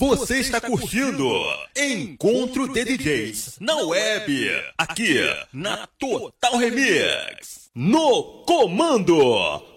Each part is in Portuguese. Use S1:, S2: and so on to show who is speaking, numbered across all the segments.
S1: Você está curtindo Encontro de DJs na web, aqui na Total Remix. No comando,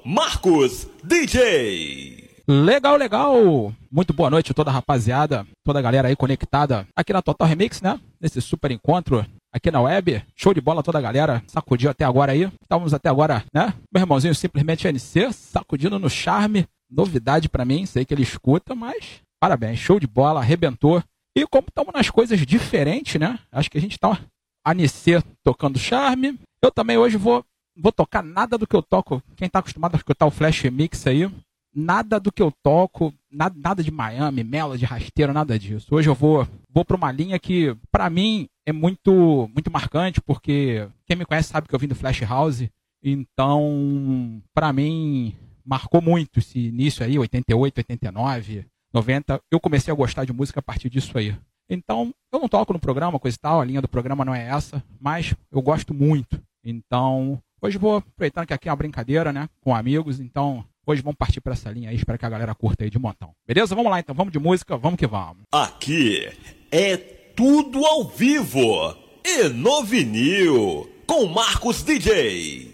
S1: Marcos DJ.
S2: Legal, legal. Muito boa noite a toda a rapaziada, toda a galera aí conectada aqui na Total Remix, né? Nesse super encontro aqui na web. Show de bola toda a galera. Sacudiu até agora aí. Estávamos até agora, né? Meu irmãozinho simplesmente NC, sacudindo no charme. Novidade para mim, sei que ele escuta, mas Parabéns, show de bola, arrebentou. E como estamos nas coisas diferentes, né? Acho que a gente tá a NC tocando charme. Eu também hoje vou, vou tocar nada do que eu toco. Quem está acostumado a escutar o Flash Mix aí, nada do que eu toco, nada, nada de Miami, Melody, rasteiro, nada disso. Hoje eu vou, vou para uma linha que, para mim, é muito, muito marcante, porque quem me conhece sabe que eu vim do Flash House. Então, para mim, marcou muito esse início aí, 88, 89. 90, eu comecei a gostar de música a partir disso aí. Então, eu não toco no programa, coisa e tal, a linha do programa não é essa, mas eu gosto muito. Então, hoje vou aproveitando que aqui é uma brincadeira, né, com amigos, então hoje vamos partir para essa linha aí, espero que a galera curta aí de montão. Beleza? Vamos lá então, vamos de música, vamos que vamos.
S1: Aqui é tudo ao vivo e no vinil com Marcos DJ.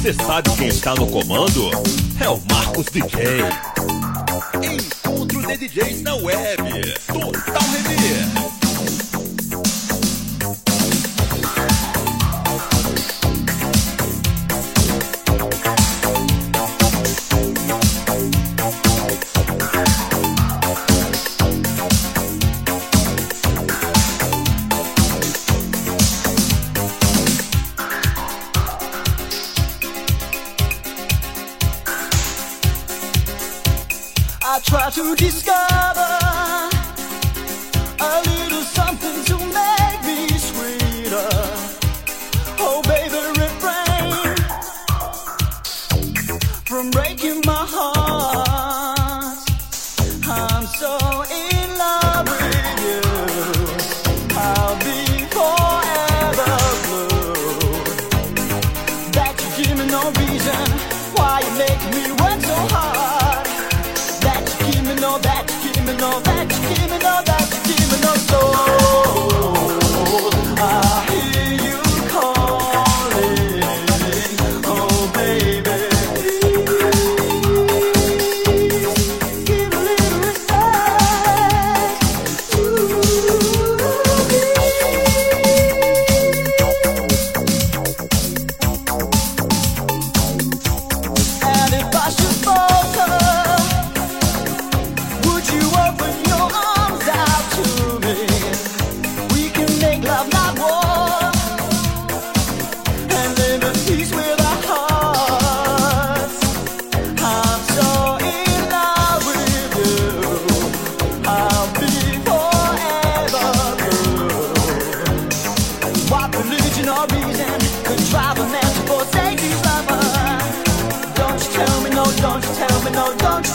S1: Você sabe quem está no comando? É o Marcos DJ. Encontro de DJs na web. Total Remix.
S3: to discuss.
S4: don't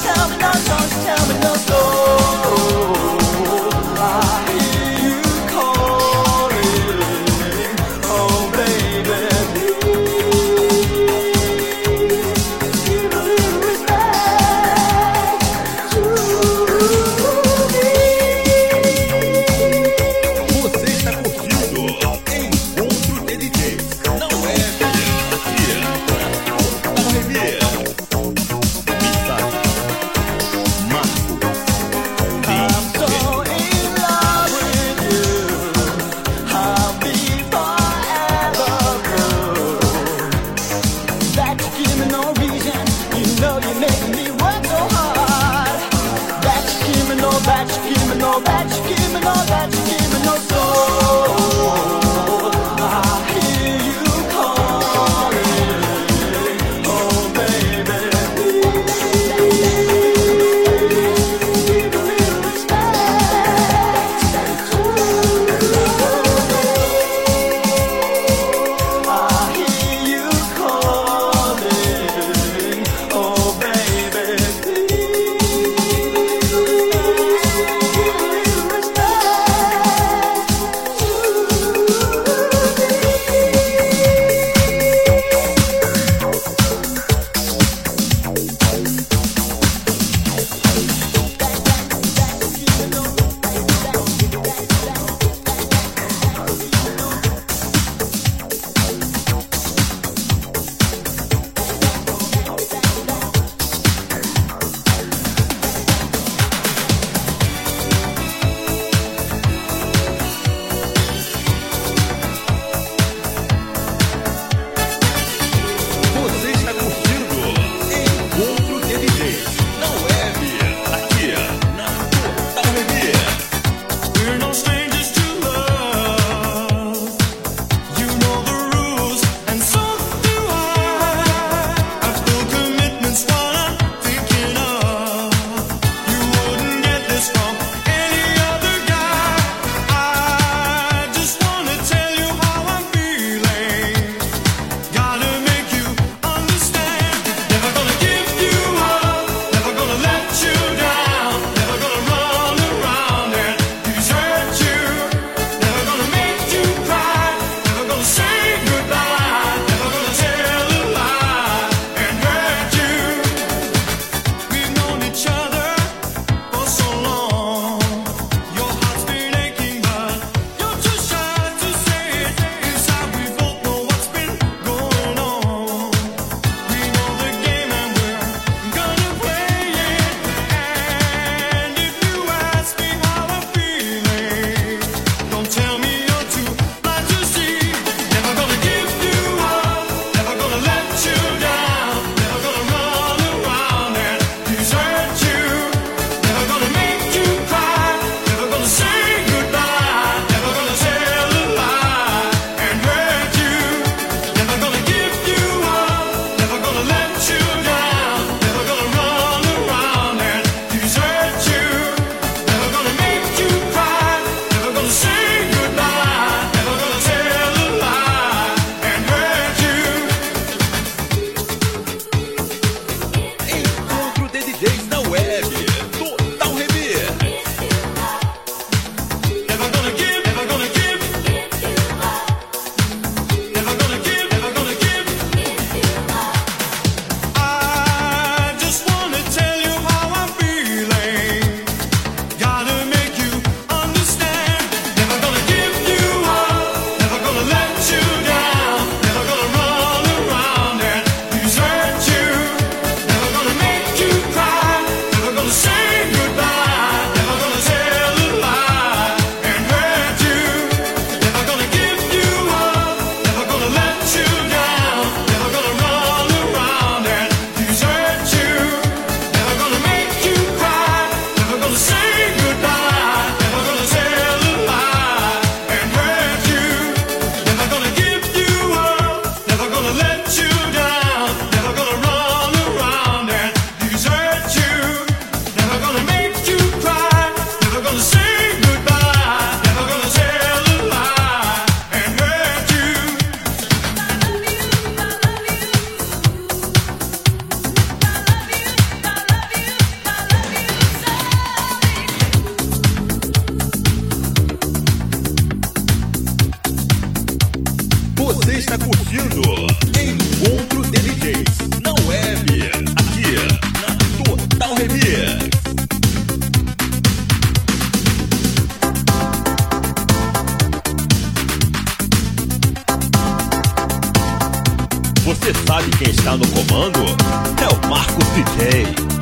S4: está curtindo Encontro de DJs na web, aqui na Total Remix. Você sabe quem está no comando? É o Marcos DJ.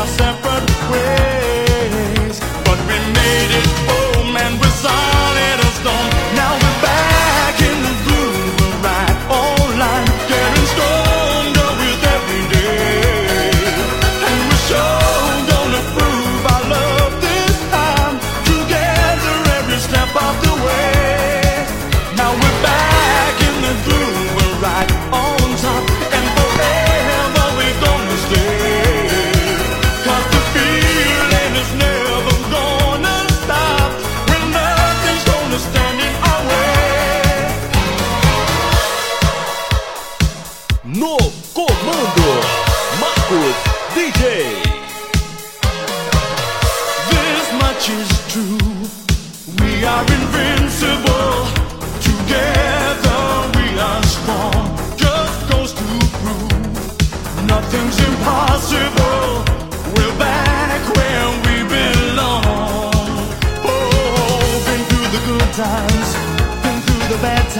S5: our separate ways.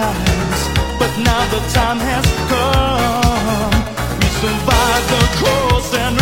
S5: times, but now the time has come. We survived the
S2: course and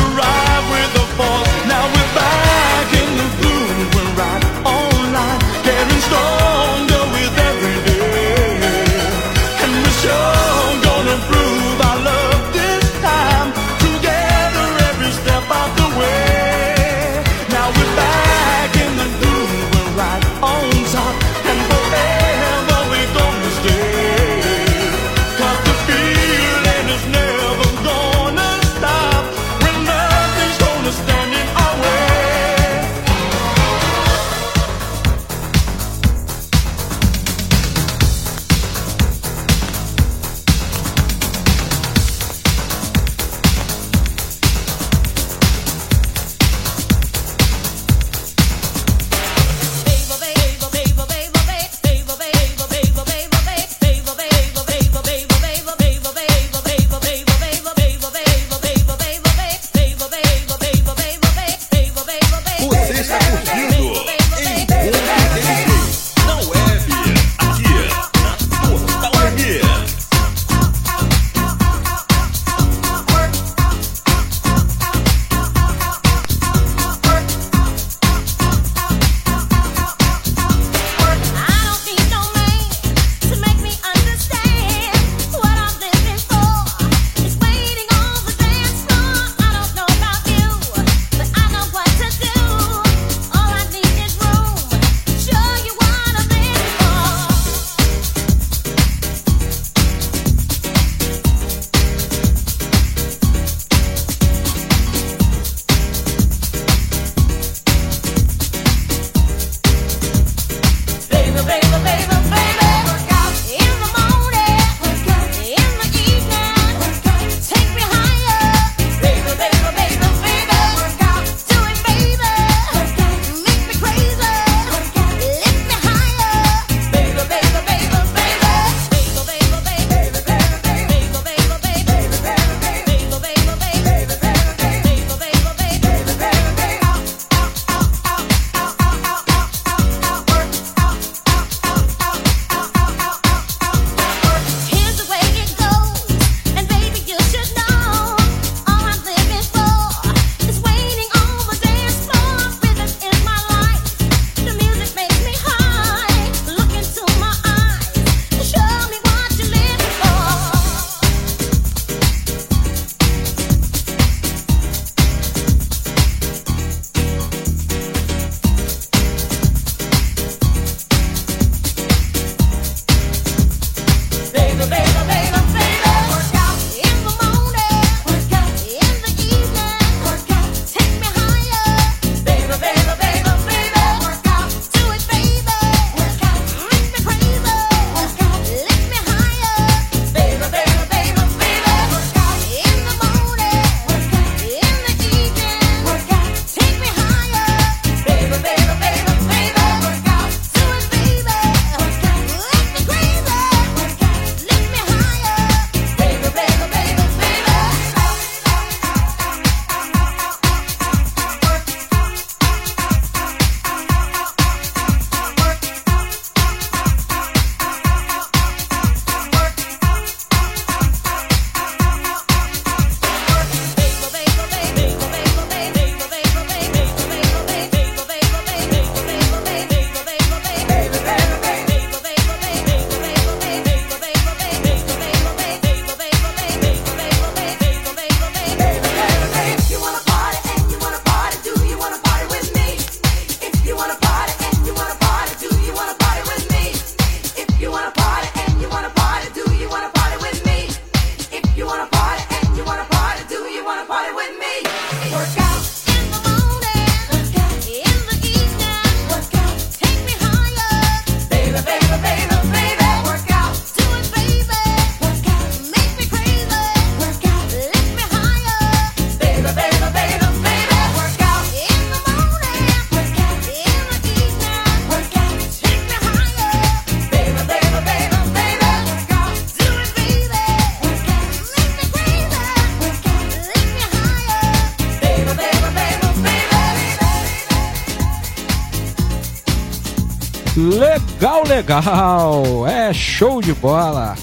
S2: Legal. É show de bola.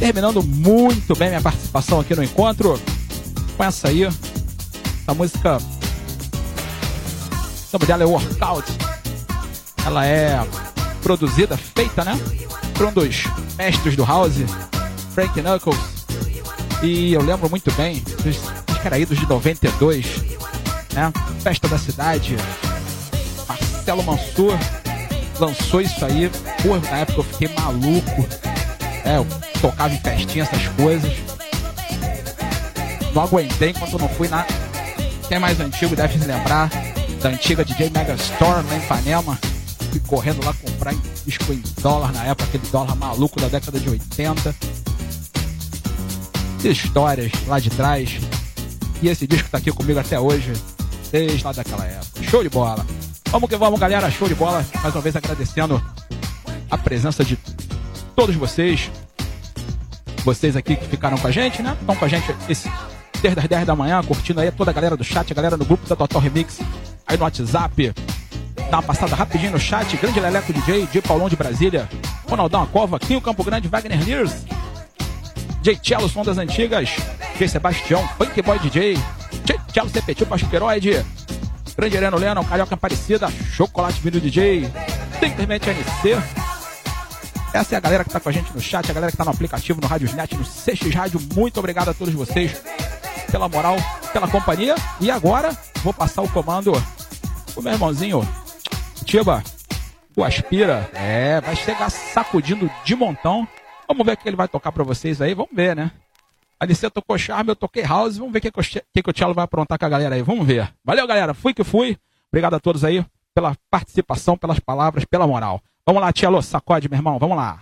S2: Terminando muito bem minha participação aqui no encontro. Com essa aí. Essa música. O nome dela é Workout. Ela é produzida, feita, né? Por um dos mestres do house, Frank Knuckles. E eu lembro muito bem, acho era idos de 92, né? Festa da Cidade. Marcelo Mansur lançou isso aí. Pô, na época eu fiquei maluco. É, eu tocava em festinha, essas coisas. Não aguentei enquanto não fui na. Quem é mais antigo deve se lembrar da antiga DJ Mega Store lá em Panema. Fui correndo lá comprar disco em dólar na época, aquele dólar maluco da década de 80. Histórias lá de trás. E esse disco tá aqui comigo até hoje, desde lá daquela época. Show de bola! Vamos que vamos, galera. Show de bola. Mais uma vez agradecendo a presença de todos vocês. Vocês aqui que ficaram com a gente, né? Estão com a gente esse, desde as 10 da manhã, curtindo aí toda a galera do chat, a galera no grupo da Total Remix, aí no WhatsApp. Dá uma passada rapidinho no chat. Grande Leleco DJ, DJ Paulão de Brasília, Ronaldão Acova, Quinho Campo Grande, Wagner Nears, J. Cello, som das antigas, J. Sebastião, Punk Boy DJ, J. Cello Cepetil Pasqueroide, Grande Heleno Lennon, Carioca Aparecida, Chocolate Vinho DJ, Internet NC. Essa é a galera que tá com a gente no chat, a galera que tá no aplicativo, no Radiosnet, no CX Rádio. Muito obrigado a todos vocês pela moral, pela companhia. E agora vou passar o comando pro meu irmãozinho Tiba, o Aspira. É, vai chegar sacudindo de montão. Vamos ver o que ele vai tocar para vocês aí, vamos ver, né? A DC tocou Charme, eu toquei House. Vamos ver o que, que, que o Tchelo vai aprontar com a galera aí. Vamos ver. Valeu, galera. Fui que fui. Obrigado a todos aí pela participação, pelas palavras, pela moral. Vamos lá, Tchelo. Sacode, meu irmão. Vamos lá.